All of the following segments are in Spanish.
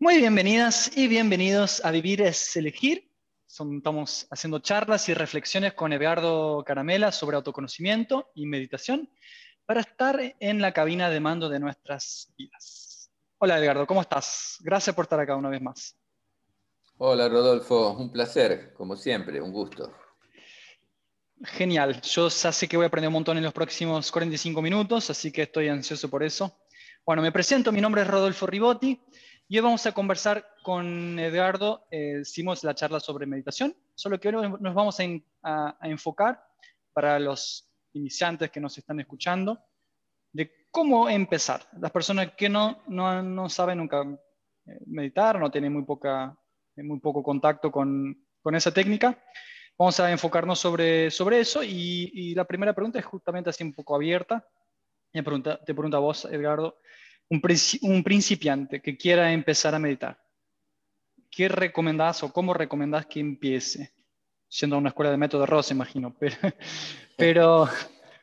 Muy bienvenidas y bienvenidos a Vivir es Elegir. estamos haciendo charlas y reflexiones con Edgardo Caramela sobre autoconocimiento y meditación para estar en la cabina de mando de nuestras vidas. Hola Edgardo, ¿cómo estás? Gracias por estar acá una vez más. Hola Rodolfo, un placer, como siempre, un gusto. Genial, yo ya sé que voy a aprender un montón en los próximos 45 minutos, así que estoy ansioso por eso. Bueno, me presento, mi nombre es Rodolfo Ribotti y hoy vamos a conversar con Edgardo, eh, hicimos la charla sobre meditación, solo que hoy nos vamos a, enfocar para los iniciantes que nos están escuchando, de cómo empezar. Las personas que no, no, no saben nunca eh, meditar, no tienen muy, poca, muy poco contacto con, con esa técnica, vamos a enfocarnos sobre, sobre eso y, y, la primera pregunta es justamente así un poco abierta. te pregunta a vos, Edgardo, un, principiante que quiera empezar a meditar, ¿qué recomendás o cómo recomendás que empiece? Siendo una escuela de método Ross, imagino, pero, pero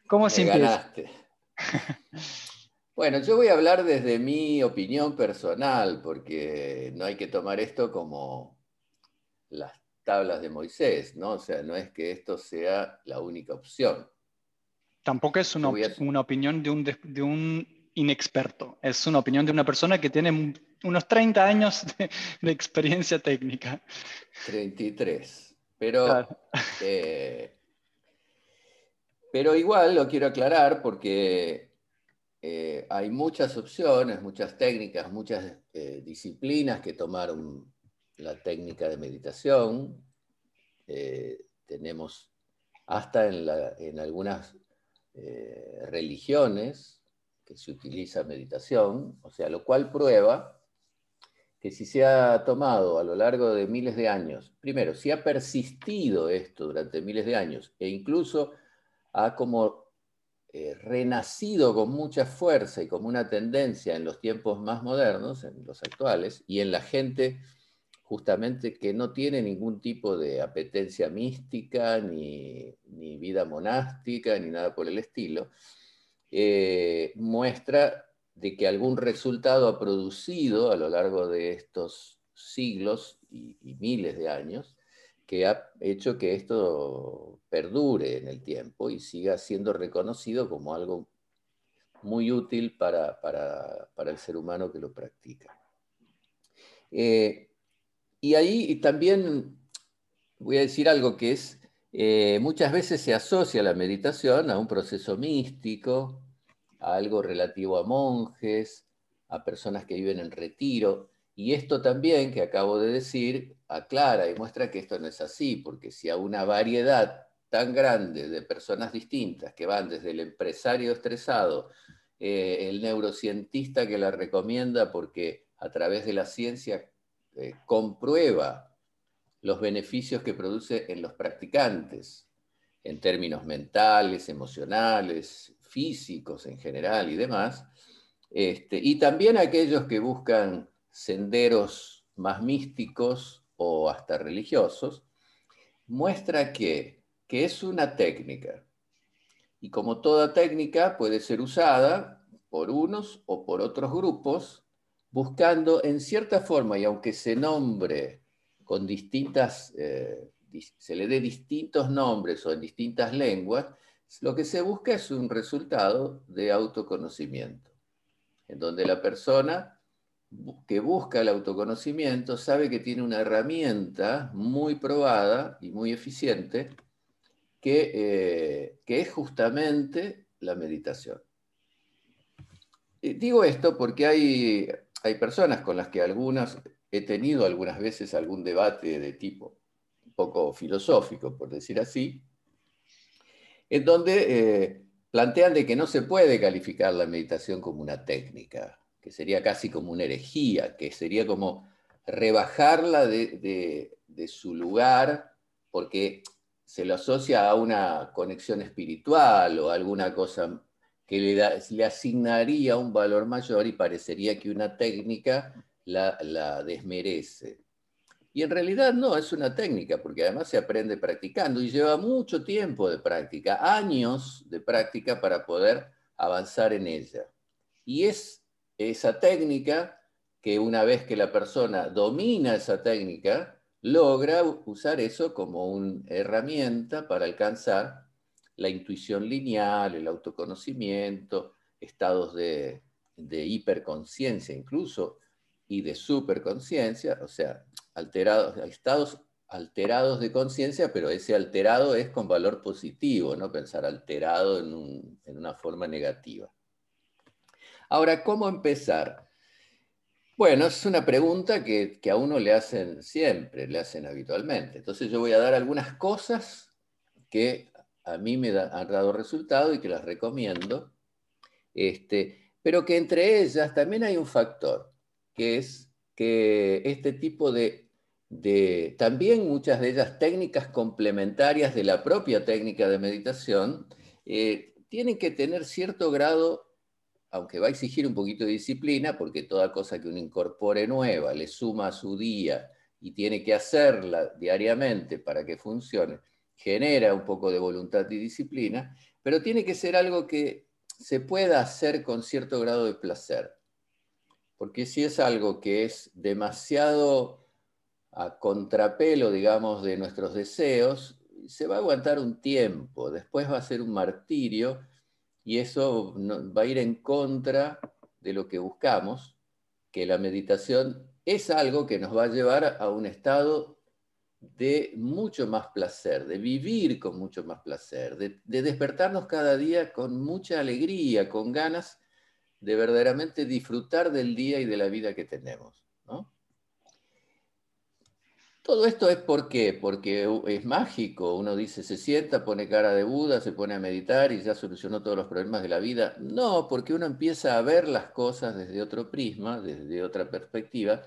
¿cómo se empieza? Bueno, yo voy a hablar desde mi opinión personal, porque no hay que tomar esto como las tablas de Moisés, ¿no? O sea, no es que esto sea la única opción. Tampoco es una, una opinión de un, de un inexperto, es una opinión de una persona que tiene unos 30 años de, experiencia técnica. 33, pero, eh, pero igual lo quiero aclarar porque eh, hay muchas opciones, muchas técnicas, muchas eh, disciplinas que tomaron la técnica de meditación. tenemos hasta en, en algunas religiones que se utiliza meditación, o sea, lo cual prueba que si se ha tomado a lo largo de miles de años, primero, si ha persistido esto durante miles de años e incluso ha como eh, renacido con mucha fuerza y como una tendencia en los tiempos más modernos, en los actuales, y en la gente justamente que no tiene ningún tipo de apetencia mística, ni, ni vida monástica, ni nada por el estilo, eh, muestra de que algún resultado ha producido a lo largo de estos siglos y, miles de años, que ha hecho que esto perdure en el tiempo y siga siendo reconocido como algo muy útil para, el ser humano que lo practica. Eh, y ahí también voy a decir algo que es, eh, muchas veces se asocia la meditación a un proceso místico, algo relativo a monjes, a personas que viven en retiro. Y esto también, que acabo de decir, aclara y muestra que esto no es así, porque si a una variedad tan grande de personas distintas, que van desde el empresario estresado, eh, el neurocientista que la recomienda porque a través de la ciencia eh, comprueba los beneficios que produce en los practicantes, en términos mentales, emocionales, físicos en general y demás, este, y también aquellos que buscan senderos más místicos o hasta religiosos, muestra que, que es una técnica. Y como toda técnica puede ser usada por unos o por otros grupos, buscando en cierta forma, y aunque se nombre con distintas, eh, se le dé distintos nombres o en distintas lenguas, lo que se busca es un resultado de autoconocimiento, en donde la persona que busca el autoconocimiento sabe que tiene una herramienta muy probada y muy eficiente que, eh, que es justamente la meditación. digo esto porque hay, hay personas con las que algunas he tenido algunas veces algún debate de tipo un poco filosófico, por decir así, en donde eh, plantean de que no se puede calificar la meditación como una técnica, que sería casi como una herejía, que sería como rebajarla de, su lugar porque se lo asocia a una conexión espiritual o alguna cosa que le, le asignaría un valor mayor y parecería que una técnica la desmerece. Y en realidad no, es una técnica, porque además se aprende practicando y lleva mucho tiempo de práctica, años de práctica para poder avanzar en ella. Y es esa técnica que una vez que la persona domina esa técnica, logra usar eso como una herramienta para alcanzar la intuición lineal, el autoconocimiento, estados de, de hiperconciencia incluso y de superconciencia, o sea, alterados, estados alterados de conciencia, pero ese alterado es con valor positivo, no pensar alterado en, una forma negativa. Ahora, ¿cómo empezar? Bueno, es una pregunta que, que, a uno le hacen siempre, le hacen habitualmente. Entonces yo voy a dar algunas cosas que a mí me han dado resultado y que las recomiendo, este, pero que entre ellas también hay un factor, que es que este tipo de de también muchas de ellas técnicas complementarias de la propia técnica de meditación, eh, tienen que tener cierto grado, aunque va a exigir un poquito de disciplina, porque toda cosa que uno incorpore nueva le suma a su día y tiene que hacerla diariamente para que funcione, genera un poco de voluntad y disciplina, pero tiene que ser algo que se pueda hacer con cierto grado de placer. Porque si es algo que es demasiado a contrapelo, digamos, de nuestros deseos, se va a aguantar un tiempo, después va a ser un martirio y eso va a ir en contra de lo que buscamos, que la meditación es algo que nos va a llevar a un estado de mucho más placer, de vivir con mucho más placer, de, de despertarnos cada día con mucha alegría, con ganas de verdaderamente disfrutar del día y de la vida que tenemos. Todo esto es por qué? porque es mágico. Uno dice, se sienta, pone cara de Buda, se pone a meditar y ya solucionó todos los problemas de la vida. No, porque uno empieza a ver las cosas desde otro prisma, desde otra perspectiva,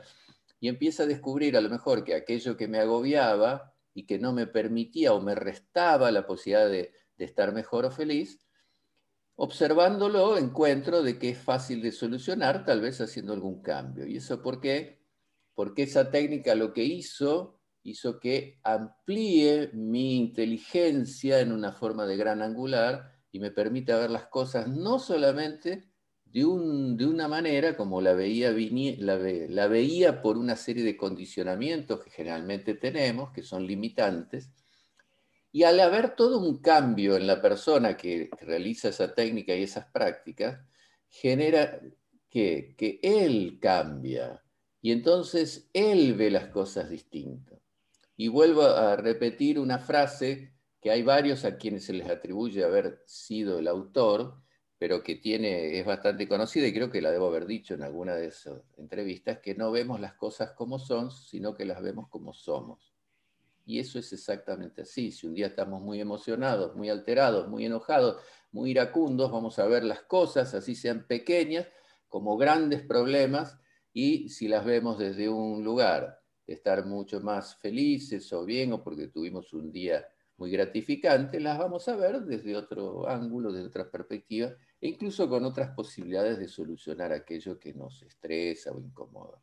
y empieza a descubrir a lo mejor que aquello que me agobiaba y que no me permitía o me restaba la posibilidad de, de estar mejor o feliz, observándolo encuentro de que es fácil de solucionar, tal vez haciendo algún cambio. ¿Y eso por qué? Porque esa técnica lo que hizo, hizo que amplíe mi inteligencia en una forma de gran angular y me permite ver las cosas no solamente de, una manera como la veía, la veía por una serie de condicionamientos que generalmente tenemos, que son limitantes, y al haber todo un cambio en la persona que realiza esa técnica y esas prácticas, genera que, que él cambia, y entonces él ve las cosas distintas. Y vuelvo a repetir una frase que hay varios a quienes se les atribuye haber sido el autor, pero que tiene, es bastante conocida y creo que la debo haber dicho en alguna de esas entrevistas, que no vemos las cosas como son, sino que las vemos como somos. Y eso es exactamente así. Si un día estamos muy emocionados, muy alterados, muy enojados, muy iracundos, vamos a ver las cosas, así sean pequeñas, como grandes problemas y si las vemos desde un lugar de estar mucho más felices o bien o porque tuvimos un día muy gratificante, las vamos a ver desde otro ángulo, desde otra perspectiva e incluso con otras posibilidades de solucionar aquello que nos estresa o incomoda.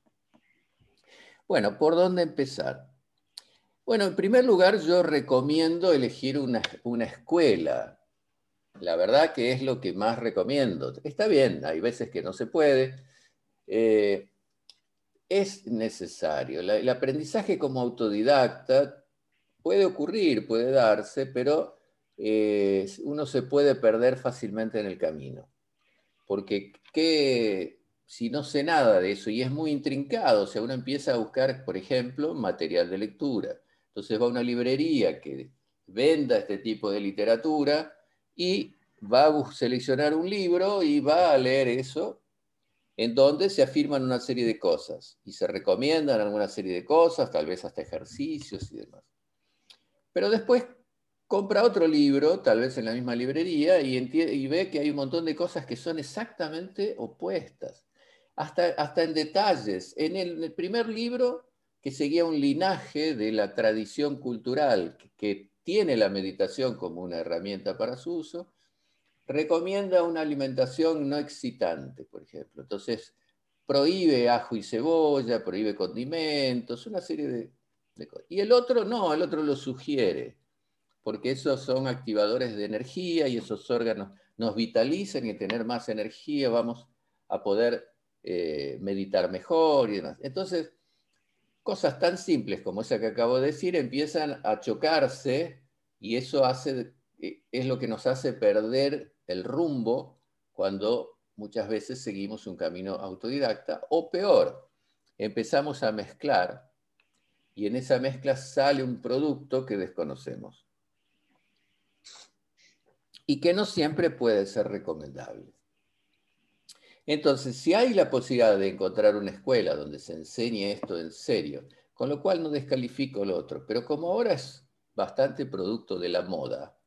Bueno, ¿por dónde empezar? Bueno, en primer lugar yo recomiendo elegir una, una escuela. La verdad que es lo que más recomiendo. Está bien, hay veces que no se puede. Eh, es necesario. el aprendizaje como autodidacta puede ocurrir, puede darse, pero eh, uno se puede perder fácilmente en el camino. Porque si no sé nada de eso y es muy intrincado, o sea, uno empieza a buscar, por ejemplo, material de lectura. Entonces va a una librería que venda este tipo de literatura y va a seleccionar un libro y va a leer eso en donde se afirman una serie de cosas y se recomiendan alguna serie de cosas, tal vez hasta ejercicios y demás. Pero después compra otro libro, tal vez en la misma librería, y, ve que hay un montón de cosas que son exactamente opuestas, hasta, hasta en detalles. En el, primer libro, que seguía un linaje de la tradición cultural que tiene la meditación como una herramienta para su uso, recomienda una alimentación no excitante, por ejemplo. Entonces, prohíbe ajo y cebolla, prohíbe condimentos, una serie de, cosas. Y el otro no, el otro lo sugiere, porque esos son activadores de energía y esos órganos nos vitalizan y tener más energía vamos a poder eh, meditar mejor y demás. Entonces, cosas tan simples como esa que acabo de decir empiezan a chocarse y eso hace, eh, es lo que nos hace perder el rumbo cuando muchas veces seguimos un camino autodidacta o peor, empezamos a mezclar y en esa mezcla sale un producto que desconocemos y que no siempre puede ser recomendable. Entonces, si hay la posibilidad de encontrar una escuela donde se enseñe esto en serio, con lo cual no descalifico lo otro, pero como ahora es bastante producto de la moda,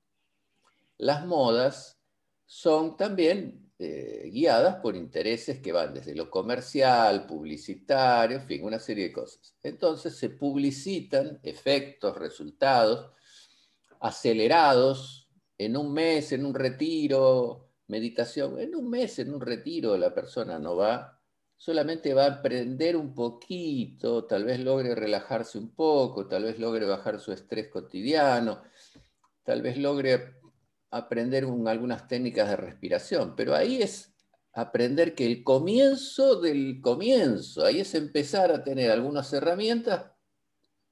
las modas son también eh, guiadas por intereses que van desde lo comercial, publicitario, en fin, una serie de cosas. Entonces se publicitan efectos, resultados acelerados en un mes, en un retiro, meditación. En un mes, en un retiro, la persona no va, solamente va a aprender un poquito, tal vez logre relajarse un poco, tal vez logre bajar su estrés cotidiano, tal vez logre aprender algunas técnicas de respiración, pero ahí es aprender que el comienzo del comienzo, ahí es empezar a tener algunas herramientas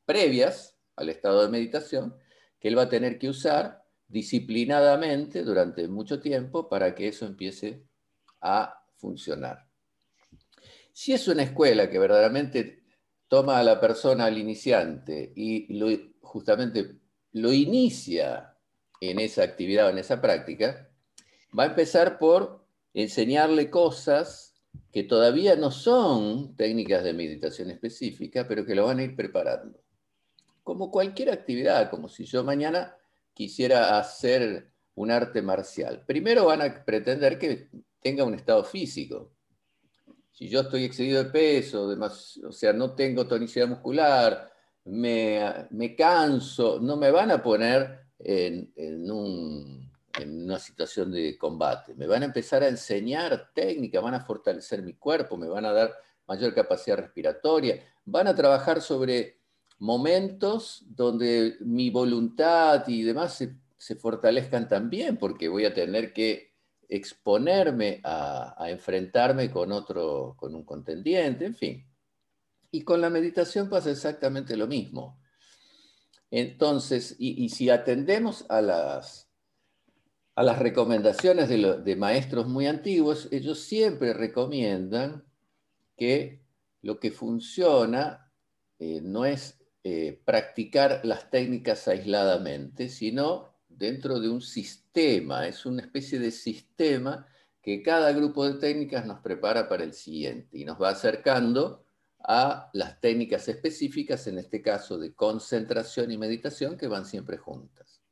previas al estado de meditación que él va a tener que usar disciplinadamente durante mucho tiempo para que eso empiece a funcionar. Si es una escuela que verdaderamente toma a la persona al iniciante y justamente lo inicia en esa actividad o en esa práctica, va a empezar por enseñarle cosas que todavía no son técnicas de meditación específica, pero que lo van a ir preparando. Como cualquier actividad, como si yo mañana quisiera hacer un arte marcial. Primero van a pretender que tenga un estado físico. Si yo estoy excedido de peso, o sea, no tengo tonicidad muscular, me canso, no me van a poner en, una situación de combate. Me van a empezar a enseñar técnicas, van a fortalecer mi cuerpo, me van a dar mayor capacidad respiratoria, van a trabajar sobre momentos donde mi voluntad y demás se, fortalezcan también, porque voy a tener que exponerme a, a, enfrentarme con otro, con un contendiente, en fin. Y con la meditación pasa exactamente lo mismo. Entonces, y, si atendemos a las, a las recomendaciones de, maestros muy antiguos, ellos siempre recomiendan que lo que funciona eh, no es eh, practicar las técnicas aisladamente, sino dentro de un sistema, es una especie de sistema que cada grupo de técnicas nos prepara para el siguiente y nos va acercando a las técnicas específicas, en este caso de concentración y meditación, que van siempre juntas.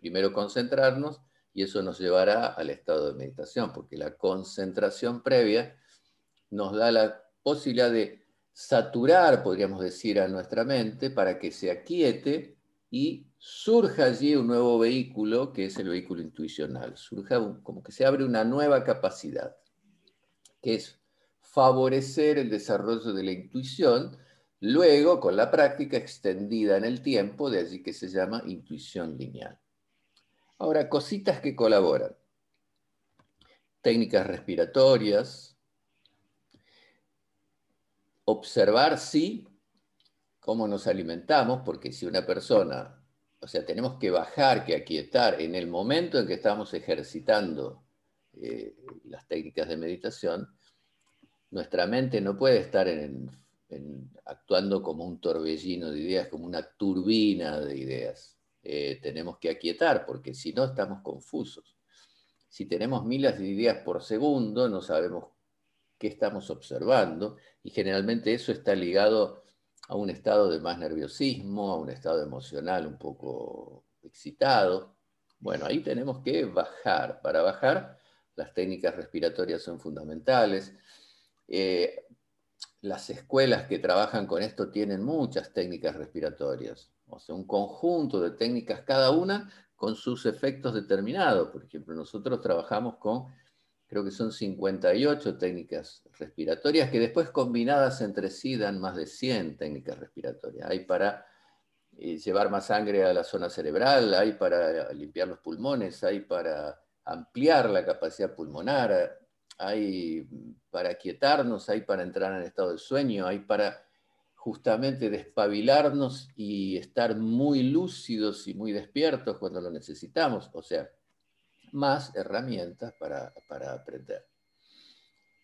Primero concentrarnos y eso nos llevará al estado de meditación, porque la concentración previa nos da la posibilidad de saturar, podríamos decir, a nuestra mente para que se aquiete y surja allí un nuevo vehículo, que es el vehículo intuicional. Surja como que se abre una nueva capacidad, que es favorecer el desarrollo de la intuición, luego con la práctica extendida en el tiempo, de allí que se llama intuición lineal. Ahora, cositas que colaboran. Técnicas respiratorias, observar, sí, cómo nos alimentamos, porque si una persona, o sea, tenemos que bajar, que aquietar en el momento en que estamos ejercitando eh, las técnicas de meditación, nuestra mente no puede estar actuando como un torbellino de ideas, como una turbina de ideas. Eh, tenemos que aquietar porque si no estamos confusos. Si tenemos miles de ideas por segundo, no sabemos qué estamos observando y generalmente eso está ligado a un estado de más nerviosismo, a un estado emocional un poco excitado. Bueno, ahí tenemos que bajar. Para bajar, las técnicas respiratorias son fundamentales. Eh, las escuelas que trabajan con esto tienen muchas técnicas respiratorias, o sea, un conjunto de técnicas, cada una con sus efectos determinados. Por ejemplo, nosotros trabajamos con, creo que son 58 técnicas respiratorias, que después combinadas entre sí dan más de 100 técnicas respiratorias. Hay para eh, llevar más sangre a la zona cerebral, hay para limpiar los pulmones, hay para ampliar la capacidad pulmonar, hay para quietarnos, hay para entrar en estado de sueño, hay para justamente despabilarnos y estar muy lúcidos y muy despiertos cuando lo necesitamos. O sea, más herramientas para, aprender.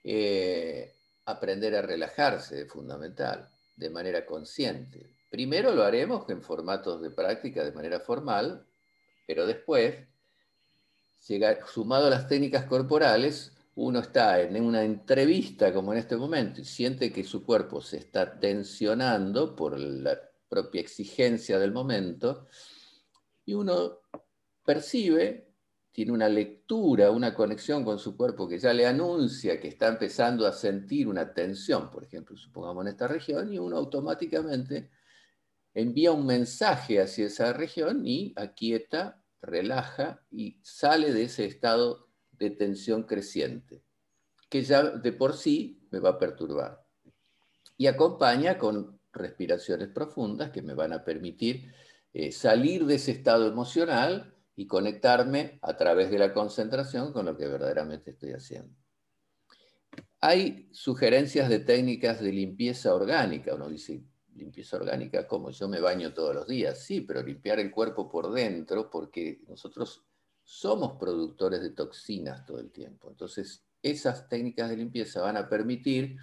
Eh, aprender a relajarse es fundamental, de manera consciente. Primero lo haremos en formatos de práctica de manera formal, pero después, sumado a las técnicas corporales, uno está en una entrevista como en este momento y siente que su cuerpo se está tensionando por la propia exigencia del momento, y uno percibe, tiene una lectura, una conexión con su cuerpo que ya le anuncia que está empezando a sentir una tensión, por ejemplo, supongamos en esta región, y uno automáticamente envía un mensaje hacia esa región y aquieta, relaja y sale de ese estado de tensión creciente, que ya de por sí me va a perturbar. Y acompaña con respiraciones profundas que me van a permitir eh, salir de ese estado emocional y conectarme a través de la concentración con lo que verdaderamente estoy haciendo. Hay sugerencias de técnicas de limpieza orgánica. Uno dice, limpieza orgánica, como yo me baño todos los días, sí, pero limpiar el cuerpo por dentro, porque nosotros somos productores de toxinas todo el tiempo. Entonces, esas técnicas de limpieza van a permitir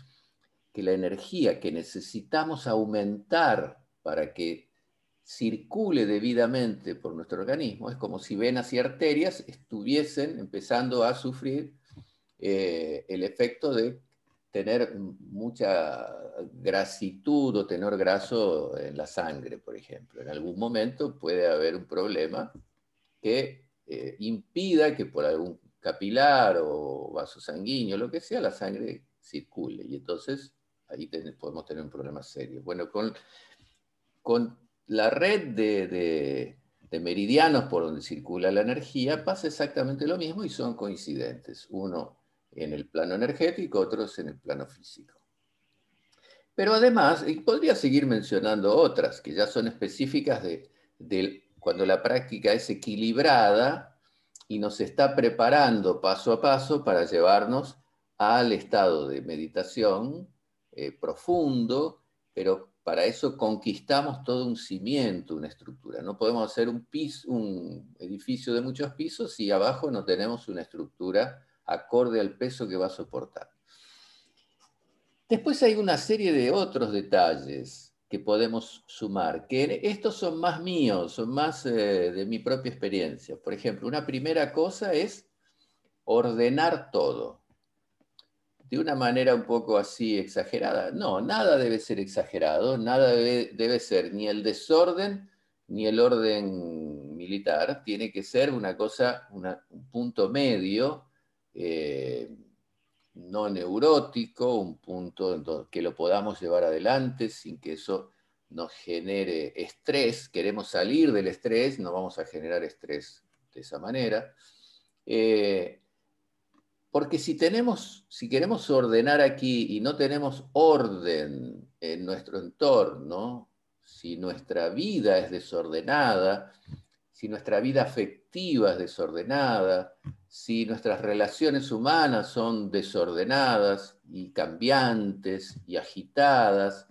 que la energía que necesitamos aumentar para que circule debidamente por nuestro organismo, es como si venas y arterias estuviesen empezando a sufrir eh, el efecto de tener mucha grasitud o tenor graso en la sangre, por ejemplo. En algún momento puede haber un problema que eh, impida que por algún capilar o vaso sanguíneo, lo que sea, la sangre circule. Y entonces ahí podemos tener un problema serio. Bueno, con, con la red de, de meridianos por donde circula la energía pasa exactamente lo mismo y son coincidentes. Uno en el plano energético, otros en el plano físico. Pero además, y podría seguir mencionando otras que ya son específicas de, cuando la práctica es equilibrada y nos está preparando paso a paso para llevarnos al estado de meditación eh, profundo, pero para eso conquistamos todo un cimiento, una estructura. No podemos hacer un, un edificio de muchos pisos si abajo no tenemos una estructura acorde al peso que va a soportar. Después hay una serie de otros detalles que podemos sumar, que estos son más míos, son más eh, de mi propia experiencia. Por ejemplo, una primera cosa es ordenar todo. De una manera un poco así exagerada. No, nada debe ser exagerado, nada debe, ser ni el desorden ni el orden militar. Tiene que ser una cosa, un punto medio eh, no neurótico, un punto que lo podamos llevar adelante sin que eso nos genere estrés. Queremos salir del estrés, no vamos a generar estrés de esa manera. Eh, porque si, tenemos, si queremos ordenar aquí y no tenemos orden en nuestro entorno, si nuestra vida es desordenada, si nuestra vida afectiva es desordenada, si nuestras relaciones humanas son desordenadas y cambiantes y agitadas,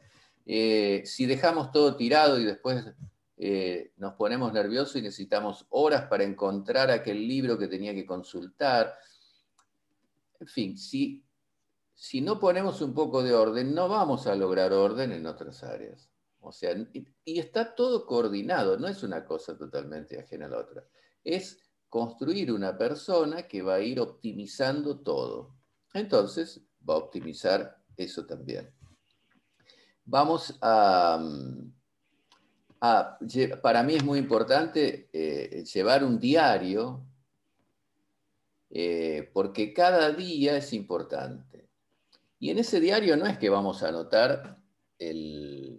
eh, si dejamos todo tirado y después eh, nos ponemos nerviosos y necesitamos horas para encontrar aquel libro que tenía que consultar, en fin, si, si no ponemos un poco de orden, no vamos a lograr orden en otras áreas. O sea, y, está todo coordinado, no es una cosa totalmente ajena a la otra. Es construir una persona que va a ir optimizando todo. Entonces, va a optimizar eso también. Vamos a... para mí es muy importante eh, llevar un diario, eh, porque cada día es importante. Y en ese diario no es que vamos a anotar el,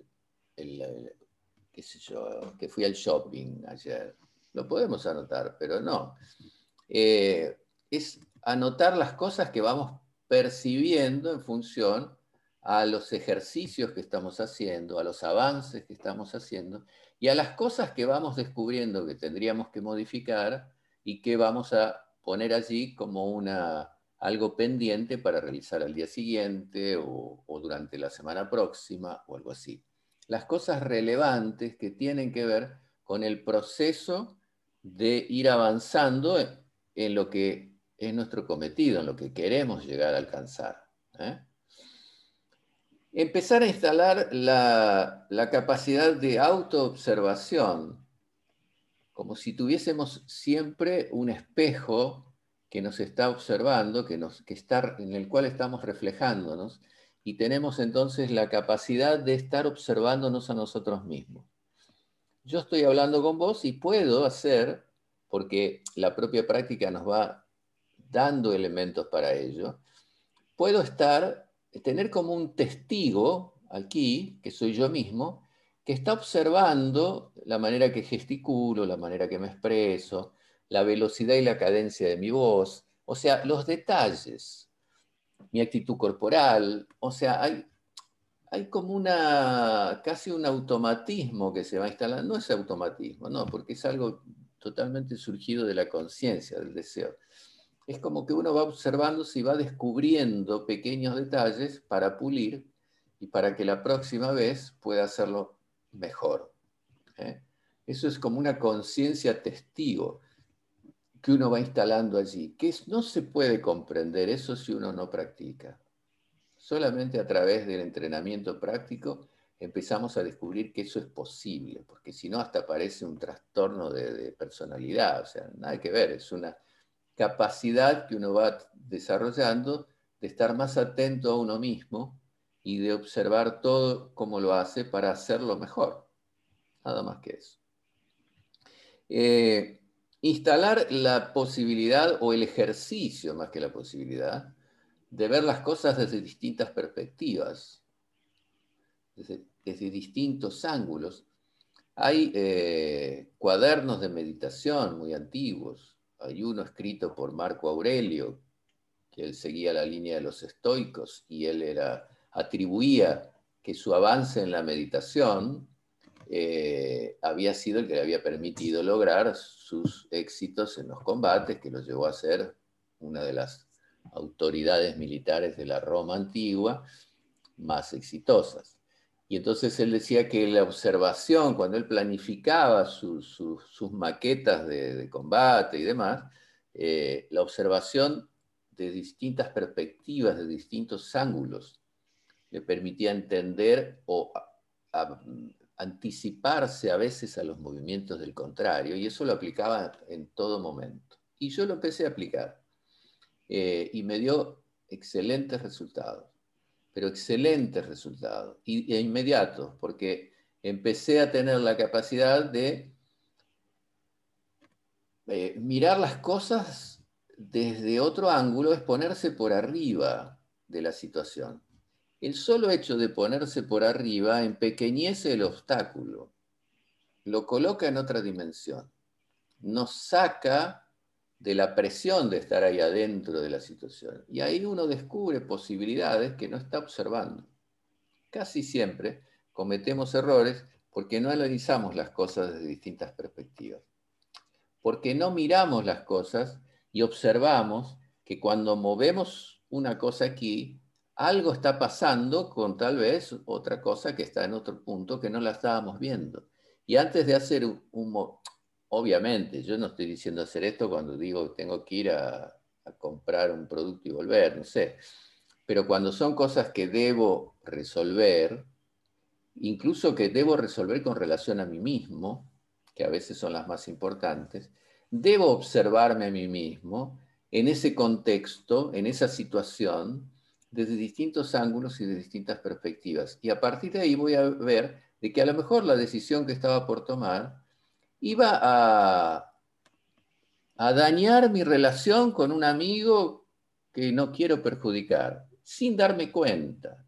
que fui al shopping ayer lo podemos anotar, pero no. Eh, es anotar las cosas que vamos percibiendo en función a los ejercicios que estamos haciendo, a los avances que estamos haciendo y a las cosas que vamos descubriendo que tendríamos que modificar y que vamos a poner allí como una algo pendiente para realizar al día siguiente o, durante la semana próxima o algo así. Las cosas relevantes que tienen que ver con el proceso de ir avanzando en lo que es nuestro cometido, en lo que queremos llegar a alcanzar. ¿eh? Empezar a instalar la, la capacidad de autoobservación, como si tuviésemos siempre un espejo que nos está observando, que nos, que está, en el cual estamos reflejándonos, y tenemos entonces la capacidad de estar observándonos a nosotros mismos. Yo estoy hablando con vos y puedo hacer, porque la propia práctica nos va dando elementos para ello, puedo estar, tener como un testigo aquí, que soy yo mismo, que está observando la manera que gesticulo, la manera que me expreso, la velocidad y la cadencia de mi voz, o sea, los detalles, mi actitud corporal, o sea, hay, hay como una, casi un automatismo que se va instalando, no es automatismo, no, porque es algo totalmente surgido de la conciencia, del deseo. Es como que uno va observando y va descubriendo pequeños detalles para pulir y para que la próxima vez pueda hacerlo mejor. ¿eh? Eso es como una conciencia testigo que uno va instalando allí, que no se puede comprender eso si uno no practica. Solamente a través del entrenamiento práctico empezamos a descubrir que eso es posible, porque si no hasta parece un trastorno de, personalidad, o sea, nada que ver, es una capacidad que uno va desarrollando de estar más atento a uno mismo y de observar todo como lo hace para hacerlo mejor. Nada más que eso. Eh, instalar la posibilidad o el ejercicio más que la posibilidad de ver las cosas desde distintas perspectivas, desde, distintos ángulos. Hay eh, cuadernos de meditación muy antiguos. Hay uno escrito por Marco Aurelio, que él seguía la línea de los estoicos y él era, atribuía que su avance en la meditación eh, había sido el que le había permitido lograr sus éxitos en los combates, que lo llevó a ser una de las autoridades militares de la Roma antigua más exitosas. Y entonces él decía que la observación, cuando él planificaba sus maquetas de, combate y demás, eh, la observación de distintas perspectivas, de distintos ángulos, le permitía entender o anticiparse a veces a los movimientos del contrario, y eso lo aplicaba en todo momento. Y yo lo empecé a aplicar, eh, y me dio excelentes resultados, pero excelentes resultados, y, e inmediatos, porque empecé a tener la capacidad de eh, mirar las cosas desde otro ángulo, es ponerse por arriba de la situación. El solo hecho de ponerse por arriba empequeñece el obstáculo, lo coloca en otra dimensión, nos saca de la presión de estar ahí adentro de la situación. Y ahí uno descubre posibilidades que no está observando. Casi siempre cometemos errores porque no analizamos las cosas desde distintas perspectivas. Porque no miramos las cosas y observamos que cuando movemos una cosa aquí, algo está pasando con tal vez otra cosa que está en otro punto que no la estábamos viendo. Y antes de hacer un, obviamente, yo no estoy diciendo hacer esto cuando digo que tengo que ir a, a comprar un producto y volver, no sé. Pero cuando son cosas que debo resolver, incluso que debo resolver con relación a mí mismo, que a veces son las más importantes, debo observarme a mí mismo en ese contexto, en esa situación, desde distintos ángulos y de distintas perspectivas. Y a partir de ahí voy a ver de que a lo mejor la decisión que estaba por tomar iba a, a dañar mi relación con un amigo que no quiero perjudicar, sin darme cuenta.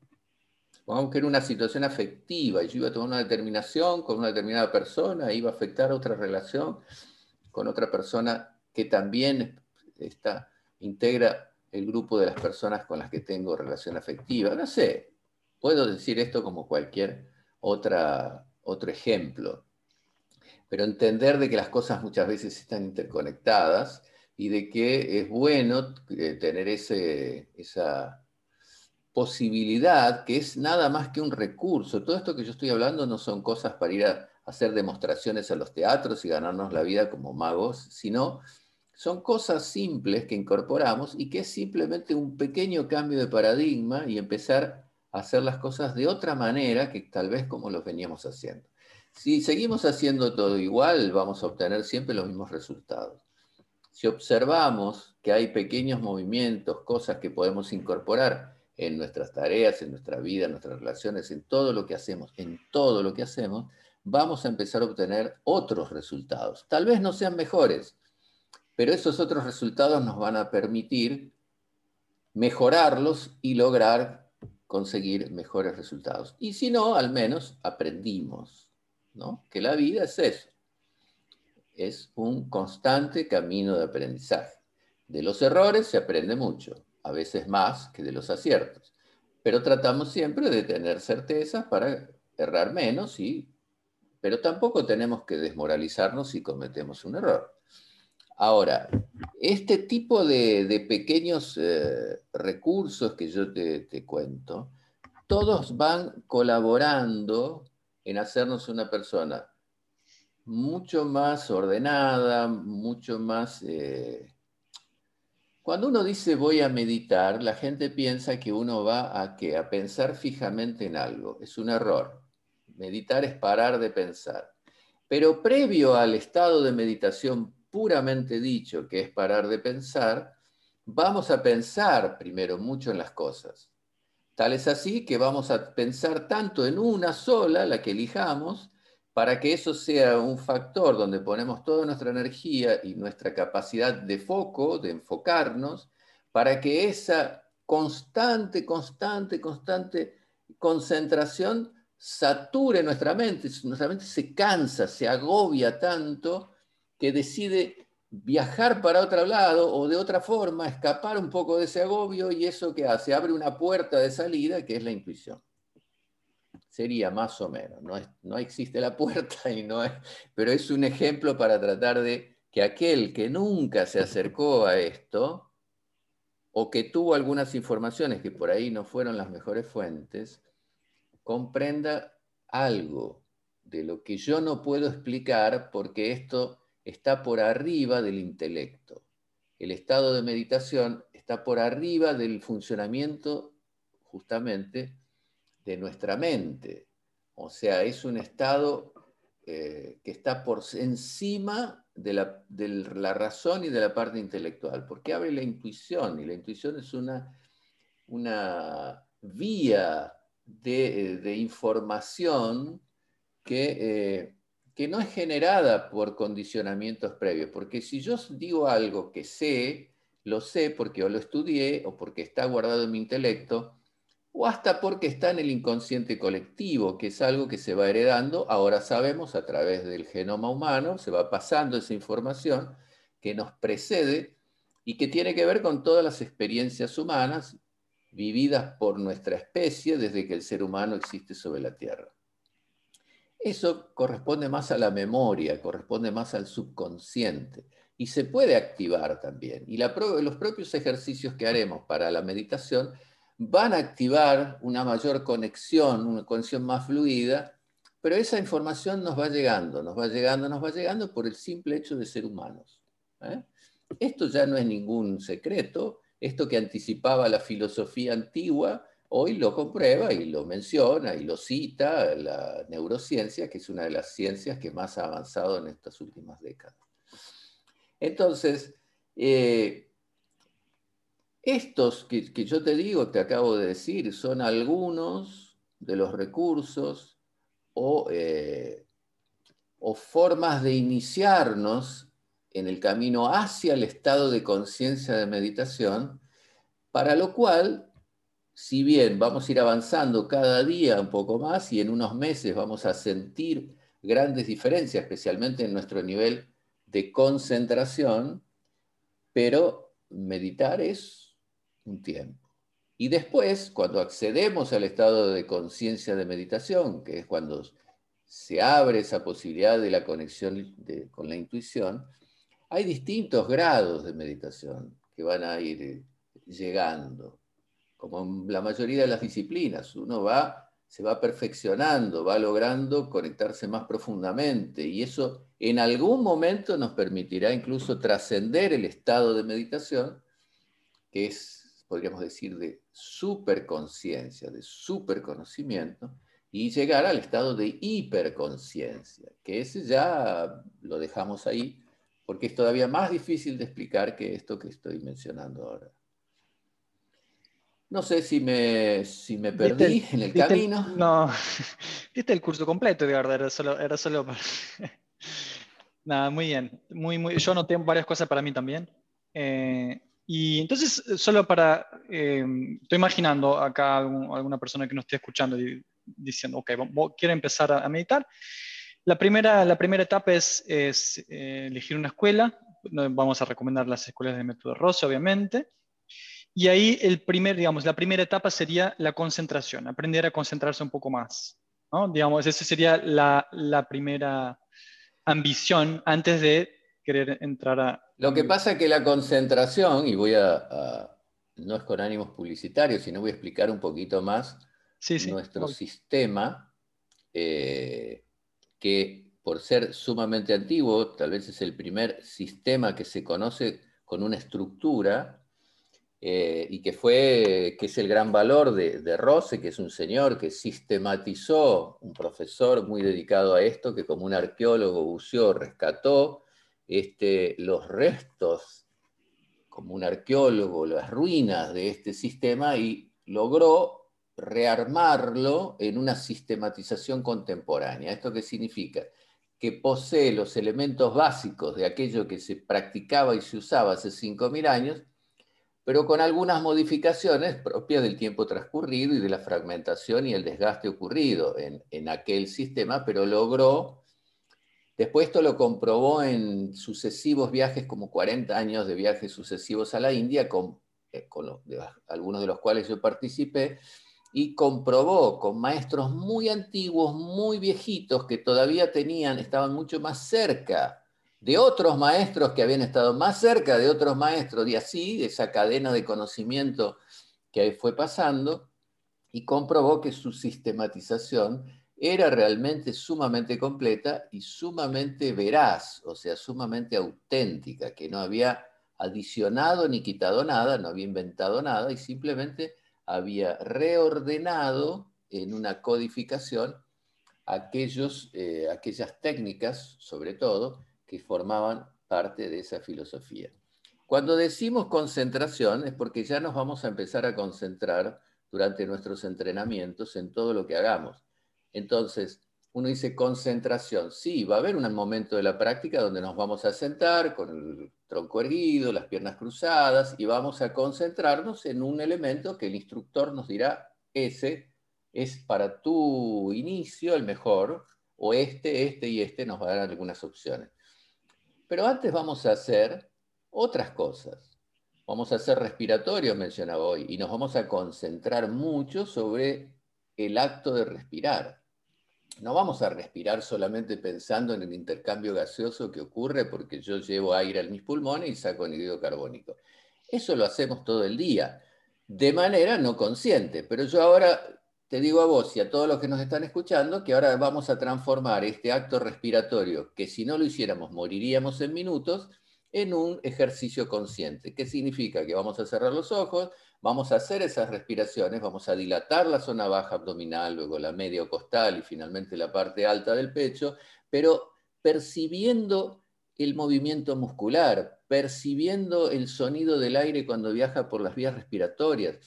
Aunque era una situación afectiva y yo iba a tomar una determinación con una determinada persona, iba a afectar a otra relación con otra persona que también está, integra el grupo de las personas con las que tengo relación afectiva. No sé, puedo decir esto como cualquier otra, otro ejemplo, pero entender de que las cosas muchas veces están interconectadas y de que es bueno eh, tener ese, esa posibilidad que es nada más que un recurso. Todo esto que yo estoy hablando no son cosas para ir a hacer demostraciones a los teatros y ganarnos la vida como magos, sino son cosas simples que incorporamos y que es simplemente un pequeño cambio de paradigma y empezar a hacer las cosas de otra manera que tal vez como lo veníamos haciendo. Si seguimos haciendo todo igual, vamos a obtener siempre los mismos resultados. Si observamos que hay pequeños movimientos, cosas que podemos incorporar en nuestras tareas, en nuestra vida, en nuestras relaciones, en todo lo que hacemos, en todo lo que hacemos, vamos a empezar a obtener otros resultados. Tal vez no sean mejores, pero esos otros resultados nos van a permitir mejorarlos y lograr conseguir mejores resultados. Y si no, al menos aprendimos, ¿no? Que la vida es eso. Es un constante camino de aprendizaje. De los errores se aprende mucho, a veces más que de los aciertos, pero tratamos siempre de tener certezas para errar menos, y, pero tampoco tenemos que desmoralizarnos si cometemos un error. Ahora, este tipo de, pequeños eh, recursos que yo te, cuento, todos van colaborando en hacernos una persona mucho más ordenada, mucho más... Eh, cuando uno dice voy a meditar, la gente piensa que uno va a, ¿qué? a pensar fijamente en algo. Es un error. Meditar es parar de pensar. Pero previo al estado de meditación puramente dicho, que es parar de pensar, vamos a pensar primero mucho en las cosas. Tal es así que vamos a pensar tanto en una sola, la que elijamos, para que eso sea un factor donde ponemos toda nuestra energía y nuestra capacidad de foco, de enfocarnos, para que esa constante, constante, constante concentración sature nuestra mente. Nuestra mente se cansa, se agobia tanto que decide viajar para otro lado o de otra forma, escapar un poco de ese agobio y eso que hace, abre una puerta de salida que es la intuición. Sería más o menos, no, no existe la puerta, y no es, pero es un ejemplo para tratar de que aquel que nunca se acercó a esto o que tuvo algunas informaciones que por ahí no fueron las mejores fuentes, comprenda algo de lo que yo no puedo explicar porque esto está por arriba del intelecto. El estado de meditación está por arriba del funcionamiento justamente de nuestra mente. O sea, es un estado eh, que está por encima de la, razón y de la parte intelectual, porque abre la intuición, y la intuición es una, una vía de, información que eh, que no es generada por condicionamientos previos, porque si yo digo algo que sé, lo sé porque yo lo estudié o porque está guardado en mi intelecto, o hasta porque está en el inconsciente colectivo, que es algo que se va heredando, ahora sabemos a través del genoma humano, se va pasando esa información que nos precede y que tiene que ver con todas las experiencias humanas vividas por nuestra especie desde que el ser humano existe sobre la Tierra. Eso corresponde más a la memoria, corresponde más al subconsciente y se puede activar también. Y los propios ejercicios que haremos para la meditación van a activar una mayor conexión, una conexión más fluida, pero esa información nos va llegando, nos va llegando, nos va llegando por el simple hecho de ser humanos. ¿eh? Esto ya no es ningún secreto, esto que anticipaba la filosofía antigua, hoy lo comprueba y lo menciona y lo cita la neurociencia, que es una de las ciencias que más ha avanzado en estas últimas décadas. Entonces, eh, estos que, yo te digo, te acabo de decir, son algunos de los recursos o, eh, o formas de iniciarnos en el camino hacia el estado de conciencia de meditación, para lo cual si bien vamos a ir avanzando cada día un poco más y en unos meses vamos a sentir grandes diferencias, especialmente en nuestro nivel de concentración, pero meditar es un tiempo. Y después, cuando accedemos al estado de conciencia de meditación, que es cuando se abre esa posibilidad de la conexión con la intuición, hay distintos grados de meditación que van a ir llegando, como en la mayoría de las disciplinas. Uno va, se va perfeccionando, va logrando conectarse más profundamente y eso en algún momento nos permitirá incluso trascender el estado de meditación, que es, podríamos decir, de superconciencia, de superconocimiento, y llegar al estado de hiperconciencia, que ese ya lo dejamos ahí, porque es todavía más difícil de explicar que esto que estoy mencionando ahora. No sé si me, si me perdí en el camino. no, viste el curso completo, de verdad, era solo, era solo para... Nada, muy bien. Muy, muy, yo anoté varias cosas para mí también. Eh, y entonces, solo para, eh, estoy imaginando acá alguna persona que nos esté escuchando y diciendo, ok, quiero empezar a, meditar. La primera, la primera etapa es, es eh, elegir una escuela. Vamos a recomendar las escuelas de método Rossi, obviamente. Y ahí el primer, digamos, la primera etapa sería la concentración, aprender a concentrarse un poco más. ¿no? Digamos, esa sería la, la primera ambición antes de querer entrar a... Lo que pasa es que la concentración, y voy a, no es con ánimos publicitarios, sino voy a explicar un poquito más nuestro sistema, eh, que por ser sumamente antiguo, tal vez es el primer sistema que se conoce con una estructura, eh, y que fue, que es el gran valor de, de Rose, que es un señor que sistematizó, un profesor muy dedicado a esto, que como un arqueólogo buceó, rescató este, los restos, como un arqueólogo, las ruinas de este sistema y logró rearmarlo en una sistematización contemporánea. ¿Esto qué significa? Que posee los elementos básicos de aquello que se practicaba y se usaba hace 5.000 años, pero con algunas modificaciones propias del tiempo transcurrido y de la fragmentación y el desgaste ocurrido en, aquel sistema, pero logró, después esto lo comprobó en sucesivos viajes, como 40 años de viajes sucesivos a la India, con, eh, algunos de los cuales yo participé, y comprobó con maestros muy antiguos, muy viejitos, que todavía tenían, estaban mucho más cerca de otros maestros que habían estado más cerca de otros maestros, y así, esa cadena de conocimiento que fue pasando, y comprobó que su sistematización era realmente sumamente completa y sumamente veraz, o sea, sumamente auténtica, que no había adicionado ni quitado nada, no había inventado nada y simplemente había reordenado en una codificación aquellos, eh, aquellas técnicas, sobre todo, que formaban parte de esa filosofía. Cuando decimos concentración es porque ya nos vamos a empezar a concentrar durante nuestros entrenamientos en todo lo que hagamos. Entonces, uno dice concentración. Sí, va a haber un momento de la práctica donde nos vamos a sentar con el tronco erguido, las piernas cruzadas y vamos a concentrarnos en un elemento que el instructor nos dirá, ese es para tu inicio el mejor, o este, este y este nos va a dar algunas opciones. Pero antes vamos a hacer otras cosas. Vamos a hacer respiratorio, mencionaba hoy, y nos vamos a concentrar mucho sobre el acto de respirar. No vamos a respirar solamente pensando en el intercambio gaseoso que ocurre porque yo llevo aire a mis pulmones y saco anhídrido carbónico. Eso lo hacemos todo el día, de manera no consciente. Pero yo ahora te digo a vos y a todos los que nos están escuchando que ahora vamos a transformar este acto respiratorio, que si no lo hiciéramos moriríamos en minutos, en un ejercicio consciente. ¿Qué significa? Que vamos a cerrar los ojos, vamos a hacer esas respiraciones, vamos a dilatar la zona baja abdominal, luego la medio costal y finalmente la parte alta del pecho, pero percibiendo el movimiento muscular, percibiendo el sonido del aire cuando viaja por las vías respiratorias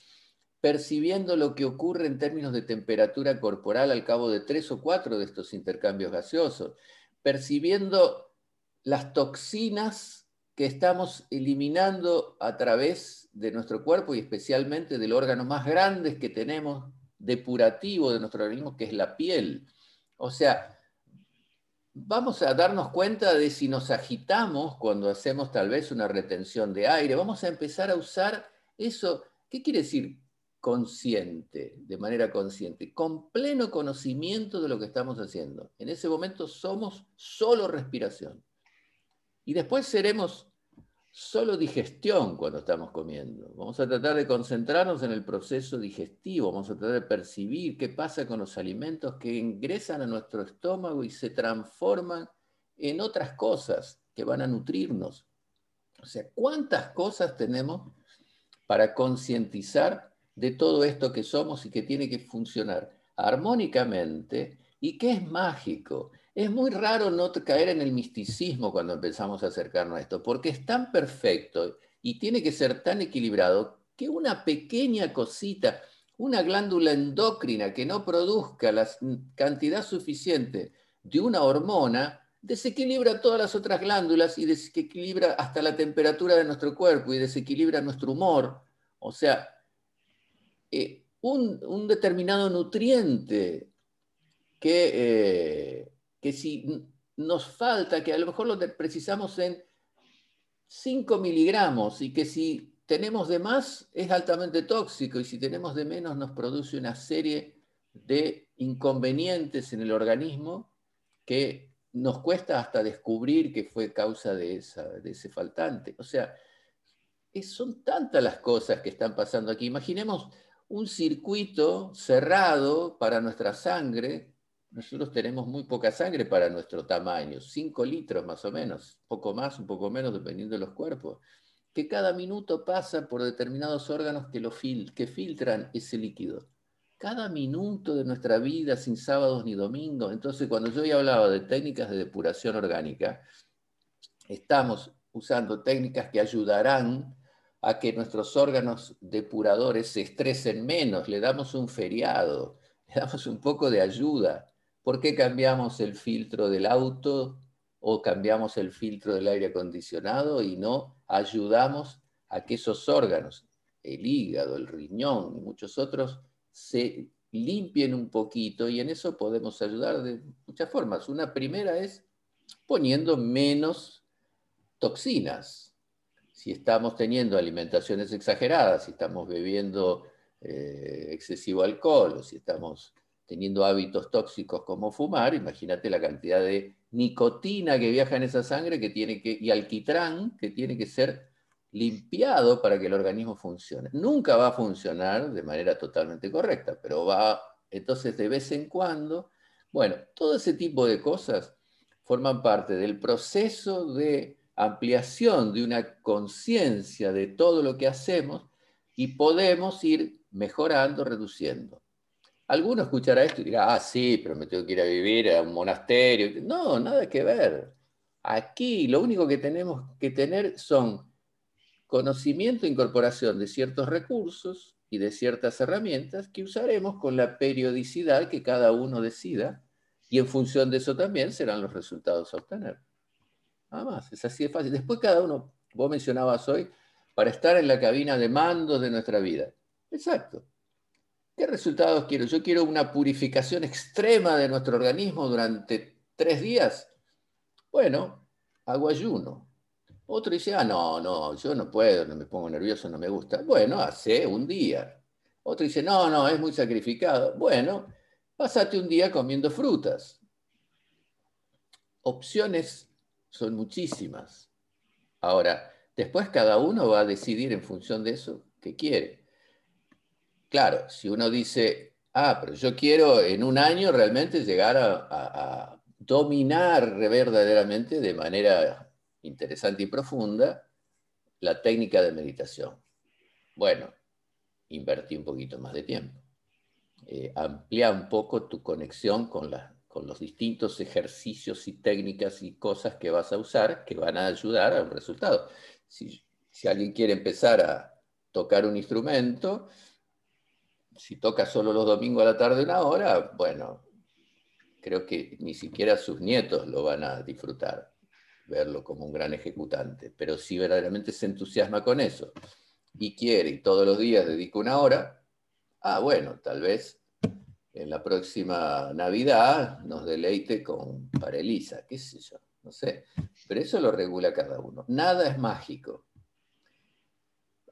percibiendo lo que ocurre en términos de temperatura corporal al cabo de tres o cuatro de estos intercambios gaseosos, percibiendo las toxinas que estamos eliminando a través de nuestro cuerpo y especialmente del órgano más grande que tenemos depurativo de nuestro organismo, que es la piel. O sea, vamos a darnos cuenta de si nos agitamos cuando hacemos tal vez una retención de aire, vamos a empezar a usar eso. ¿Qué quiere decir? Consciente, de manera consciente, con pleno conocimiento de lo que estamos haciendo. En ese momento somos solo respiración. Y después seremos solo digestión cuando estamos comiendo. Vamos a tratar de concentrarnos en el proceso digestivo, vamos a tratar de percibir qué pasa con los alimentos que ingresan a nuestro estómago y se transforman en otras cosas que van a nutrirnos. O sea, ¿cuántas cosas tenemos para concientizar de todo esto que somos y que tiene que funcionar armónicamente y que es mágico? Es muy raro no caer en el misticismo cuando empezamos a acercarnos a esto, porque es tan perfecto y tiene que ser tan equilibrado que una pequeña cosita, una glándula endocrina que no produzca la cantidad suficiente de una hormona, desequilibra todas las otras glándulas y desequilibra hasta la temperatura de nuestro cuerpo y desequilibra nuestro humor. O sea, eh, un, determinado nutriente que... Eh, que si nos falta, que a lo mejor lo precisamos en 5 miligramos y que si tenemos de más es altamente tóxico y si tenemos de menos nos produce una serie de inconvenientes en el organismo que nos cuesta hasta descubrir que fue causa de, de ese faltante. O sea, son tantas las cosas que están pasando aquí. Imaginemos un circuito cerrado para nuestra sangre nosotros tenemos muy poca sangre para nuestro tamaño, 5 litros más o menos, poco más, un poco menos, dependiendo de los cuerpos, que cada minuto pasa por determinados órganos que, lo que filtran ese líquido. Cada minuto de nuestra vida sin sábados ni domingos. Entonces, cuando yo ya hablaba de técnicas de depuración orgánica, estamos usando técnicas que ayudarán a que nuestros órganos depuradores se estresen menos, le damos un feriado, le damos un poco de ayuda ¿Por qué cambiamos el filtro del auto o cambiamos el filtro del aire acondicionado y no ayudamos a que esos órganos, el hígado, el riñón y muchos otros, se limpien un poquito y en eso podemos ayudar de muchas formas. Una primera es poniendo menos toxinas. Si estamos teniendo alimentaciones exageradas, si estamos bebiendo eh, excesivo alcohol o si estamos teniendo hábitos tóxicos como fumar, imagínate la cantidad de nicotina que viaja en esa sangre que tiene que, y alquitrán que tiene que ser limpiado para que el organismo funcione. Nunca va a funcionar de manera totalmente correcta, pero va, entonces de vez en cuando, bueno, todo ese tipo de cosas forman parte del proceso de ampliación de una conciencia de todo lo que hacemos y podemos ir mejorando, reduciendo. Alguno escuchará esto y dirá, ah, sí, pero me tengo que ir a vivir a un monasterio. No, nada que ver. Aquí lo único que tenemos que tener son conocimiento e incorporación de ciertos recursos y de ciertas herramientas que usaremos con la periodicidad que cada uno decida y en función de eso también serán los resultados a obtener. Nada más, es así de fácil. Después cada uno, vos mencionabas hoy, para estar en la cabina de mandos de nuestra vida. Exacto. ¿Qué resultados quiero? Yo quiero una purificación extrema de nuestro organismo durante tres días. Bueno, hago ayuno. Otro dice, ah, no, no, yo no puedo, no me pongo nervioso, no me gusta. Bueno, hace un día. Otro dice, no, no, es muy sacrificado. Bueno, pásate un día comiendo frutas. Opciones son muchísimas. Ahora, después cada uno va a decidir en función de eso qué quiere. Claro, si uno dice, ah, pero yo quiero en un año realmente llegar a, dominar verdaderamente de manera interesante y profunda la técnica de meditación. Bueno, invertí un poquito más de tiempo. Eh, amplía un poco tu conexión con, con los distintos ejercicios y técnicas y cosas que vas a usar que van a ayudar a un resultado. Si, si alguien quiere empezar a tocar un instrumento, si toca solo los domingos a la tarde una hora, bueno, creo que ni siquiera sus nietos lo van a disfrutar, verlo como un gran ejecutante. Pero si verdaderamente se entusiasma con eso y quiere y todos los días dedica una hora, ah, bueno, tal vez en la próxima Navidad nos deleite con Parelisa, qué sé yo, no sé. Pero eso lo regula cada uno. Nada es mágico.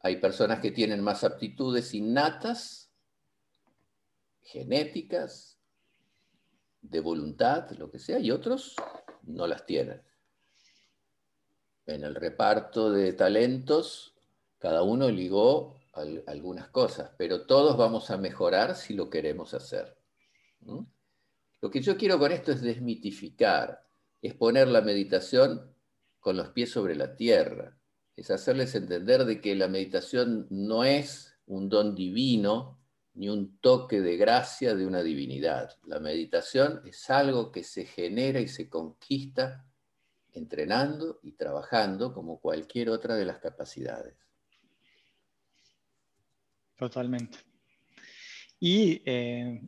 Hay personas que tienen más aptitudes innatas genéticas, de voluntad, lo que sea, y otros no las tienen. en el reparto de talentos, cada uno ligó algunas cosas, pero todos vamos a mejorar si lo queremos hacer. Lo que yo quiero con esto es desmitificar, es poner la meditación con los pies sobre la tierra, es hacerles entender de que la meditación no es un don divino ni un toque de gracia de una divinidad. La meditación es algo que se genera y se conquista entrenando y trabajando como cualquier otra de las capacidades. Totalmente. Y eh,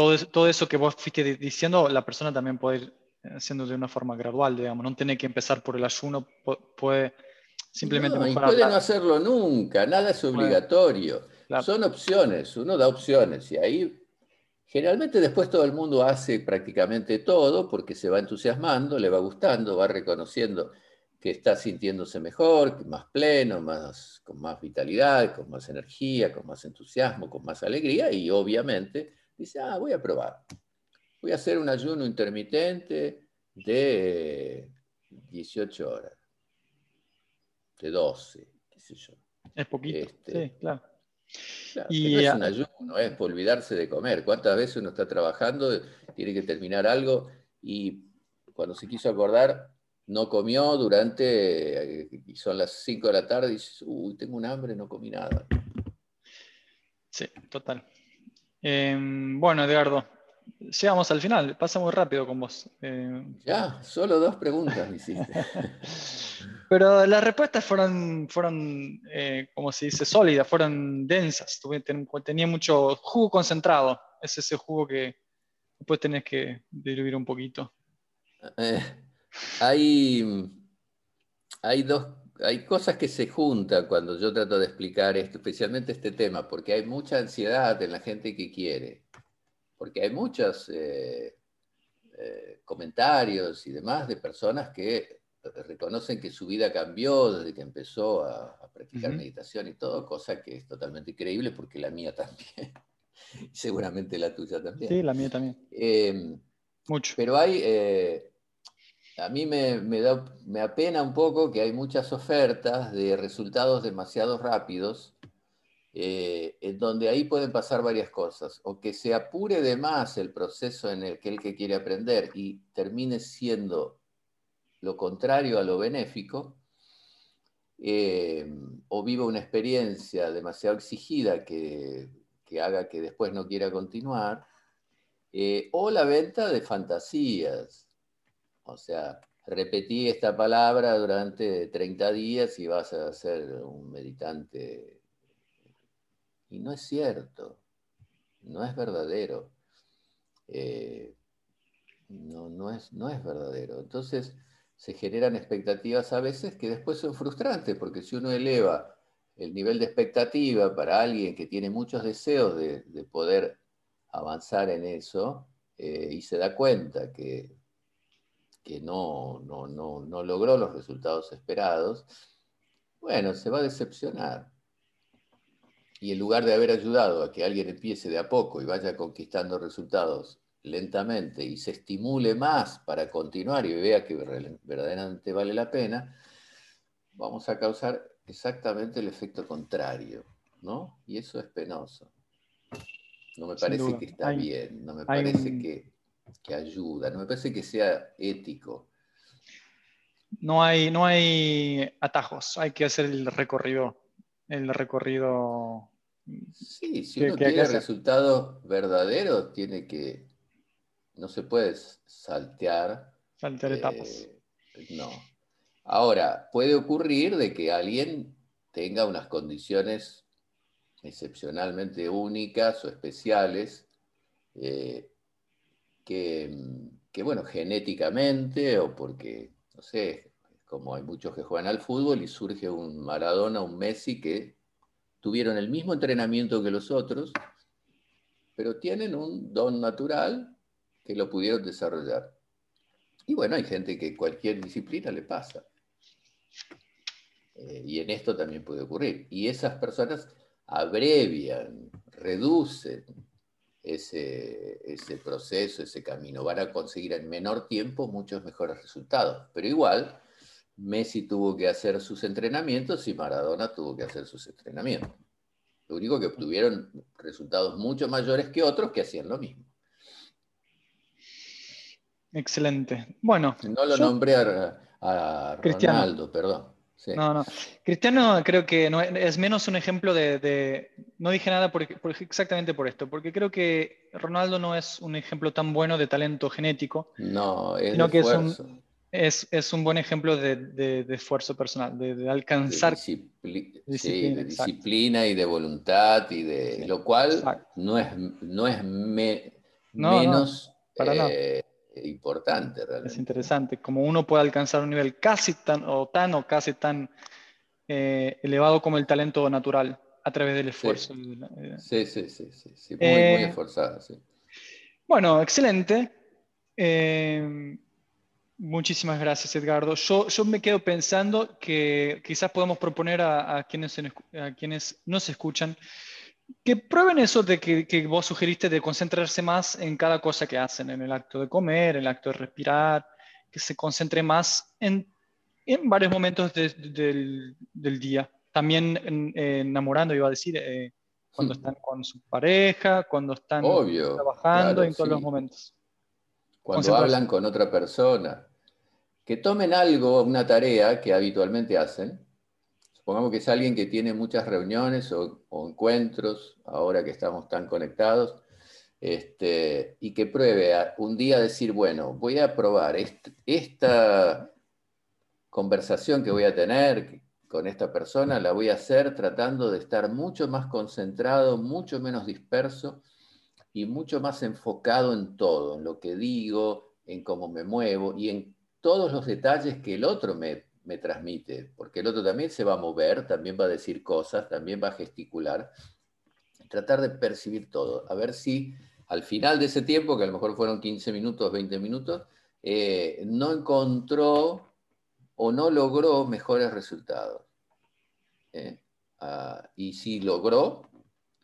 todo, todo, eso que vos fuiste diciendo, la persona también puede ir haciendo de una forma gradual, digamos, no tiene que empezar por el ayuno, puede simplemente... No, y puede no hacerlo nunca, nada es obligatorio, son opciones, uno da opciones y ahí generalmente después todo el mundo hace prácticamente todo porque se va entusiasmando, le va gustando, va reconociendo que está sintiéndose mejor, más pleno, más, con más vitalidad, con más energía, con más entusiasmo, con más alegría y obviamente dice, ah, voy a probar. Voy a hacer un ayuno intermitente de 18 horas, de 12, qué sé yo. Es poquito, este, sí, claro. y, no es un ayuno, es por olvidarse de comer. ¿Cuántas veces uno está trabajando, tiene que terminar algo y cuando se quiso acordar no comió durante, y son las 5 de la tarde, y dices, uy, tengo un hambre, no comí nada. Sí, total. Em, bueno, Edgardo, llegamos al final, pasa muy rápido con vos. Em, ya, solo dos preguntas me hiciste. Pero las respuestas fueron, fueron eh, como se dice, sólidas, fueron densas, tenía mucho jugo concentrado, es ese jugo que después tenés que diluir un poquito. Eh, hay, hay, dos, hay cosas que se juntan cuando yo trato de explicar esto, especialmente este tema, porque hay mucha ansiedad en la gente que quiere, porque hay muchos eh, eh, comentarios y demás de personas que reconocen que su vida cambió desde que empezó a, practicar meditación y todo, cosa que es totalmente increíble porque la mía también. Seguramente la tuya también. Sí, la mía también. Eh, Mucho. Pero hay, a mí me, da, me apena un poco que hay muchas ofertas de resultados demasiado rápidos, eh, en donde ahí pueden pasar varias cosas, o que se apure de más el proceso en el que el que quiere aprender y termine siendo lo contrario a lo benéfico, eh, o viva una experiencia demasiado exigida que, haga que después no quiera continuar, eh, o la venta de fantasías. O sea, repetí esta palabra durante 30 días y vas a ser un meditante. Y no es cierto, no es verdadero. Eh, no, no, es, no es verdadero. Entonces se generan expectativas a veces que después son frustrantes, porque si uno eleva el nivel de expectativa para alguien que tiene muchos deseos de, poder avanzar en eso eh, y se da cuenta que que no, no, logró los resultados esperados, bueno, se va a decepcionar. Y en lugar de haber ayudado a que alguien empiece de a poco y vaya conquistando resultados lentamente y se estimule más para continuar y vea que verdaderamente vale la pena, vamos a causar exactamente el efecto contrario, ¿no? Y eso es penoso. No me parece que está bien, no me parece que que ayuda, no me parece que sea ético. No hay, no hay atajos, hay que hacer el recorrido, el recorrido. Sí, si uno quiere resultado verdadero, tiene que, no se puede saltear. Saltear etapas. Eh, no. Ahora, puede ocurrir de que alguien tenga unas condiciones excepcionalmente únicas o especiales eh, que, bueno, genéticamente o porque, no sé, como hay muchos que juegan al fútbol y surge un Maradona, un Messi que tuvieron el mismo entrenamiento que los otros, pero tienen un don natural que lo pudieron desarrollar. Y bueno, hay gente que cualquier disciplina le pasa. Eh, y en esto también puede ocurrir. Y esas personas abrevian, reducen ese, ese proceso, ese camino. Van a conseguir en menor tiempo muchos mejores resultados. Pero igual Messi tuvo que hacer sus entrenamientos y Maradona tuvo que hacer sus entrenamientos. Lo único que obtuvieron resultados mucho mayores que otros que hacían lo mismo. Excelente. Bueno. No lo nombré a, Ronaldo, perdón. No, no. Cristiano creo que es menos un ejemplo de, no dije nada exactamente por esto, porque creo que Ronaldo no es un ejemplo tan bueno de talento genético. No, es de que es un, buen ejemplo de, esfuerzo personal, de, alcanzar. disciplina, de disciplina y de voluntad, y de lo cual no es, no es menos eh, importante realmente. Es interesante, como uno puede alcanzar un nivel casi tan o tan o casi tan eh, elevado como el talento natural a través del esfuerzo. Sí, sí, sí, sí, muy, muy eh, esforzado. Bueno, excelente. Muchísimas gracias, Edgardo. Yo, yo, me quedo pensando que quizás podemos proponer a, quienes, a quienes nos escuchan que prueben eso de que, vos sugeriste de concentrarse más en cada cosa que hacen, en el acto de comer, en el acto de respirar, que se concentre más en, en varios momentos del, del, día. También enamorando, iba a decir, eh, cuando están con su pareja, cuando están trabajando, en todos los momentos. Cuando hablan con otra persona que tomen algo, una tarea que habitualmente hacen. Supongamos que es alguien que tiene muchas reuniones o, encuentros, ahora que estamos tan conectados, este, y que pruebe un día decir, bueno, voy a probar esta conversación que voy a tener con esta persona, la voy a hacer tratando de estar mucho más concentrado, mucho menos disperso y mucho más enfocado en todo, en lo que digo, en cómo me muevo y en todos los detalles que el otro me, transmite, porque el otro también se va a mover, también va a decir cosas, también va a gesticular. Tratar de percibir todo, a ver si al final de ese tiempo, que a lo mejor fueron 15 minutos, 20 minutos, eh, no encontró o no logró mejores resultados. ¿eh? Ah, y si logró,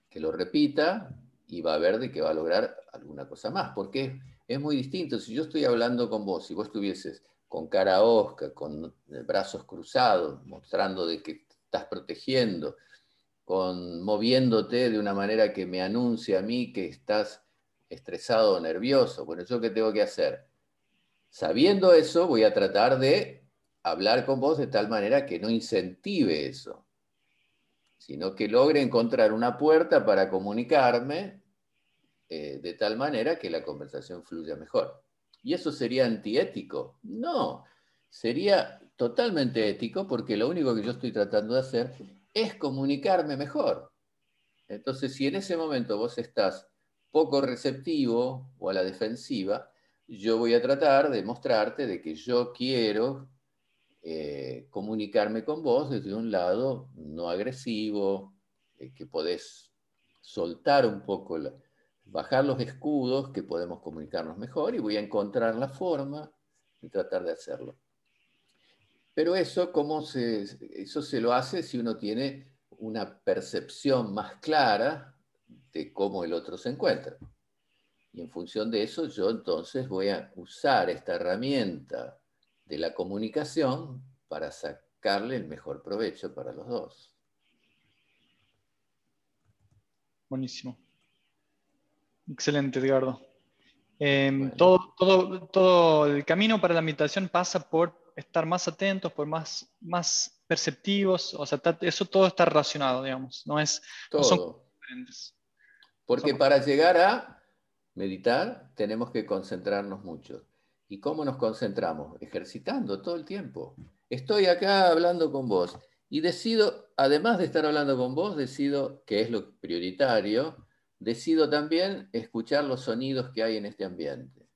que lo repita y va a ver de que va a lograr alguna cosa más, porque es muy distinto. Si yo estoy hablando con vos, si vos estuvieses con cara osca, con brazos cruzados, mostrando de que estás protegiendo, con moviéndote de una manera que me anuncie a mí que estás estresado o nervioso. Bueno, ¿yo qué tengo que hacer? Sabiendo eso, voy a tratar de hablar con vos de tal manera que no incentive eso, sino que logre encontrar una puerta para comunicarme eh, de tal manera que la conversación fluya mejor. ¿Y eso sería antiético? No, sería totalmente ético porque lo único que yo estoy tratando de hacer es comunicarme mejor. Entonces, si en ese momento vos estás poco receptivo o a la defensiva, yo voy a tratar de mostrarte de que yo quiero eh, comunicarme con vos desde un lado no agresivo, que podés soltar un poco la, bajar los escudos que podemos comunicarnos mejor y voy a encontrar la forma de tratar de hacerlo. Pero eso, ¿cómo se, eso se lo hace si uno tiene una percepción más clara de cómo el otro se encuentra. Y en función de eso, yo entonces voy a usar esta herramienta de la comunicación para sacarle el mejor provecho para los dos. Buenísimo. Excelente, Edgardo. Em, todo, todo, todo el camino para la meditación pasa por estar más atentos, por más, más perceptivos, o sea, eso todo está relacionado, digamos, no es... Todo. Porque para llegar a meditar tenemos que concentrarnos mucho. ¿Y cómo nos concentramos? Ejercitando todo el tiempo. Estoy acá hablando con vos y decido, además de estar hablando con vos, decido, que es lo prioritario, decido también escuchar los sonidos que hay en este ambiente.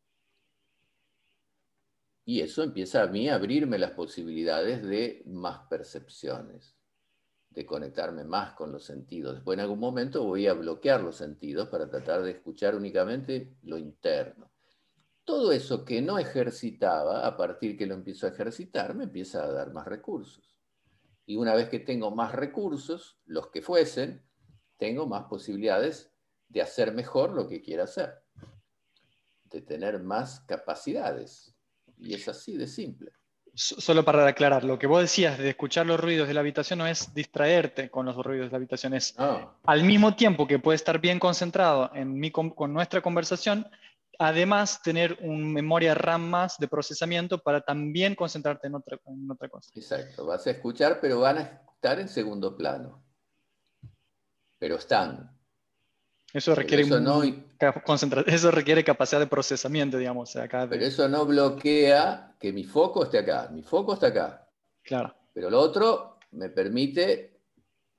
Y eso empieza a mí a abrirme las posibilidades de más percepciones, de conectarme más con los sentidos. Después en algún momento voy a bloquear los sentidos para tratar de escuchar únicamente lo interno. Todo eso que no ejercitaba, a partir que lo empiezo a ejercitar, me empieza a dar más recursos. Y una vez que tengo más recursos, los que fuesen, tengo más posibilidades de hacer mejor lo que quiera hacer, de tener más capacidades. Y es así de simple. Solo para aclarar, lo que vos decías de escuchar los ruidos de la habitación no es distraerte con los ruidos de la habitación, es al mismo tiempo que puedes estar bien concentrado en mi, con nuestra conversación, además tener una memoria RAM más de procesamiento para también concentrarte en otra, en otra cosa. Exacto, vas a escuchar, pero van a estar en segundo plano. Pero están. Eso requiere, eso, no, eso requiere capacidad de procesamiento, digamos. Pero eso no bloquea que mi foco esté acá. Mi foco está acá. Claro. Pero lo otro me permite,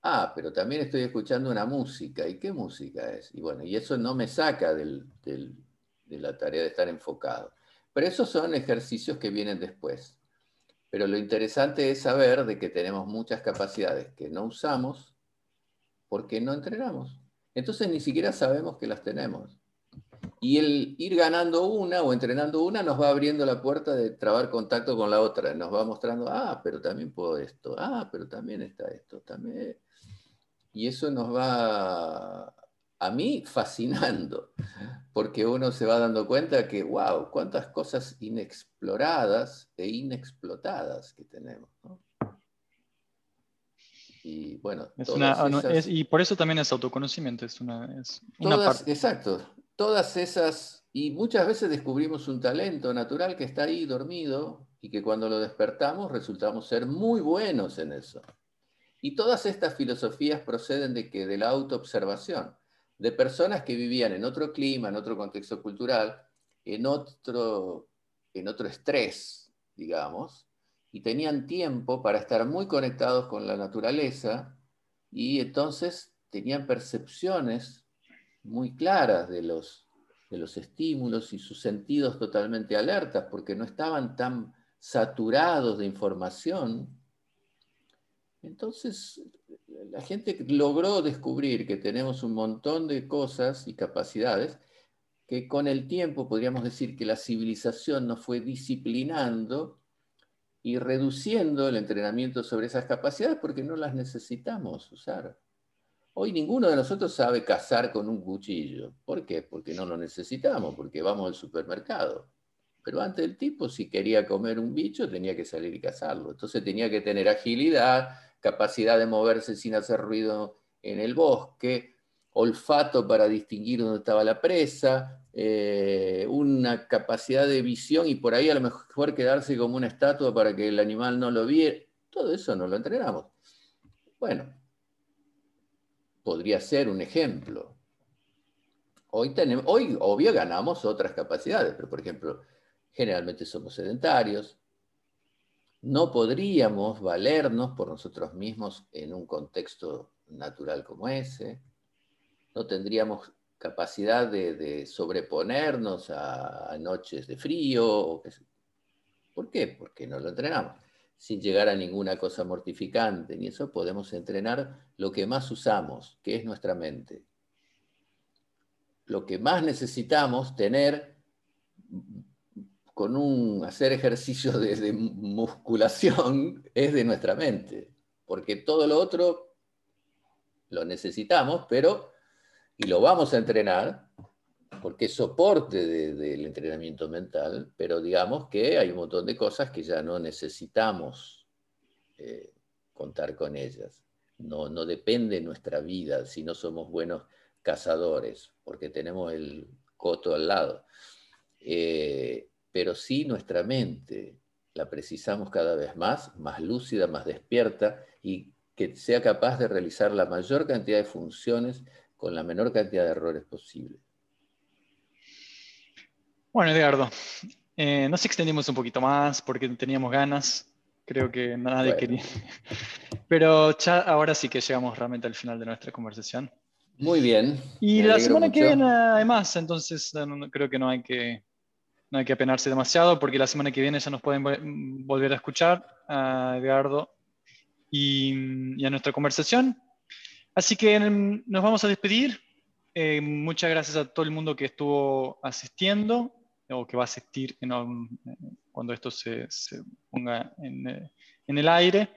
ah, pero también estoy escuchando una música. ¿Y qué música es? Y bueno, y eso no me saca de la tarea de estar enfocado. Pero esos son ejercicios que vienen después. Pero lo interesante es saber de que tenemos muchas capacidades que no usamos porque no entrenamos. Entonces ni siquiera sabemos que las tenemos. Y el ir ganando una o entrenando una nos va abriendo la puerta de trabar contacto con la otra. Nos va mostrando, ah, pero también puedo esto, ah, pero también está esto, también. Y eso nos va, a mí, fascinando, porque uno se va dando cuenta que, wow, cuántas cosas inexploradas e inexplotadas que tenemos. Y bueno, y por eso también es autoconocimiento, es una, parte. Exacto, todas esas, y muchas veces descubrimos un talento natural que está ahí dormido y que cuando lo despertamos resultamos ser muy buenos en eso. Y todas estas filosofías proceden de que de la autoobservación, de personas que vivían en otro clima, en otro contexto cultural, en otro, en otro estrés, digamos, y tenían tiempo para estar muy conectados con la naturaleza y entonces tenían percepciones muy claras de los, de los estímulos y sus sentidos totalmente alertas porque no estaban tan saturados de información. Entonces la gente logró descubrir que tenemos un montón de cosas y capacidades que con el tiempo podríamos decir que la civilización nos fue disciplinando y reduciendo el entrenamiento sobre esas capacidades porque no las necesitamos usar. Hoy ninguno de nosotros sabe cazar con un cuchillo. ¿Por qué? Porque no lo necesitamos, porque vamos al supermercado. Pero antes el tipo, si quería comer un bicho, tenía que salir y cazarlo. Entonces tenía que tener agilidad, capacidad de moverse sin hacer ruido en el bosque, olfato para distinguir dónde estaba la presa, eh, una capacidad de visión y por ahí a lo mejor quedarse como una estatua para que el animal no lo viera. Todo eso no lo entrenamos. Bueno, podría ser un ejemplo. Hoy, tenemos, hoy, obvio, ganamos otras capacidades, pero por ejemplo, generalmente somos sedentarios. No podríamos valernos por nosotros mismos en un contexto natural como ese. No tendríamos capacidad de, sobreponernos a, noches de frío. ¿Por qué? Porque no lo entrenamos. Sin llegar a ninguna cosa mortificante, ni eso podemos entrenar lo que más usamos, que es nuestra mente. Lo que más necesitamos tener con un hacer ejercicio de musculación es de nuestra mente, porque todo lo otro lo necesitamos, pero y lo vamos a entrenar porque es soporte del entrenamiento mental, pero digamos que hay un montón de cosas que ya no necesitamos eh, contar con ellas. No, no depende nuestra vida si no somos buenos cazadores, porque tenemos el coto al lado. Eh, pero sí nuestra mente la precisamos cada vez más, más lúcida, más despierta y que sea capaz de realizar la mayor cantidad de funciones con la menor cantidad de errores posible. Bueno, Edgardo, eh, nos extendimos un poquito más porque teníamos ganas. Creo que nadie quería. Pero ya ahora sí que llegamos realmente al final de nuestra conversación. Muy bien. Y la semana que viene hay más, entonces creo que no hay que, no hay que apenarse demasiado porque la semana que viene ya nos pueden volver a escuchar a Edgardo y, y a nuestra conversación. Así que nos vamos a despedir. Eh, muchas gracias a todo el mundo que estuvo asistiendo o que va a asistir cuando esto se, ponga eh, en, el aire.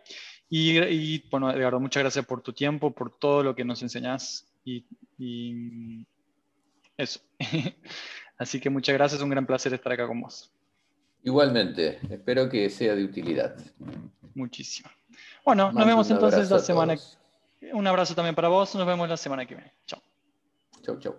Y, bueno, Edgardo, muchas gracias por tu tiempo, por todo lo que nos enseñas y, y eso. Así que muchas gracias, un gran placer estar acá con vos. Igualmente, espero que sea de utilidad. Muchísimo. Bueno, nos vemos entonces la semana. Un abrazo también para vos, nos vemos la semana que viene. Chao. Chau, chau.